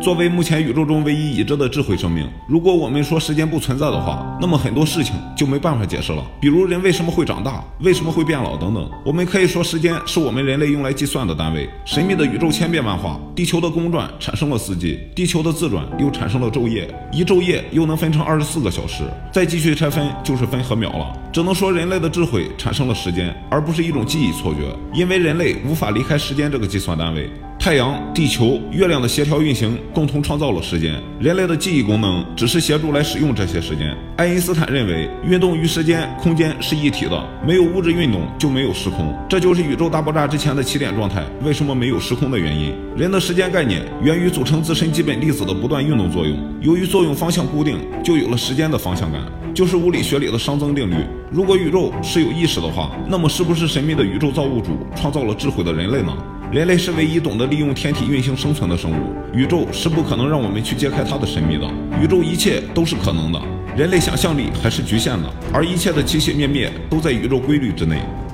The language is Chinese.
作为目前宇宙中唯一已知的智慧生命，如果我们说时间不存在的话，那么很多事情就没办法解释了。比如人为什么会长大，为什么会变老等等。我们可以说，时间是我们人类用来计算的单位。神秘的宇宙千变万化，地球的公转产生了四季，地球的自转又产生了昼夜，一昼夜又能分成二十四个小时，再继续拆分就是分和秒了。只能说人类的智慧产生了时间，而不是一种记忆错觉，因为人类无法离开时间这个计算单位。太阳、地球、月亮的协调运行，共同创造了时间。人类的记忆功能只是协助来使用这些时间。爱因斯坦认为，运动与时间、空间是一体的，没有物质运动就没有时空，这就是宇宙大爆炸之前的起点状态。为什么没有时空的原因？人的时间概念源于组成自身基本粒子的不断运动作用，由于作用方向固定，就有了时间的方向感，就是物理学里的熵增定律。如果宇宙是有意识的话，那么是不是神秘的宇宙造物主创造了智慧的人类呢？人类是唯一懂得利用天体运行生存的生物，宇宙是不可能让我们去揭开它的神秘的。宇宙一切都是可能的，人类想象力还是局限的，而一切的起起灭灭都在宇宙规律之内。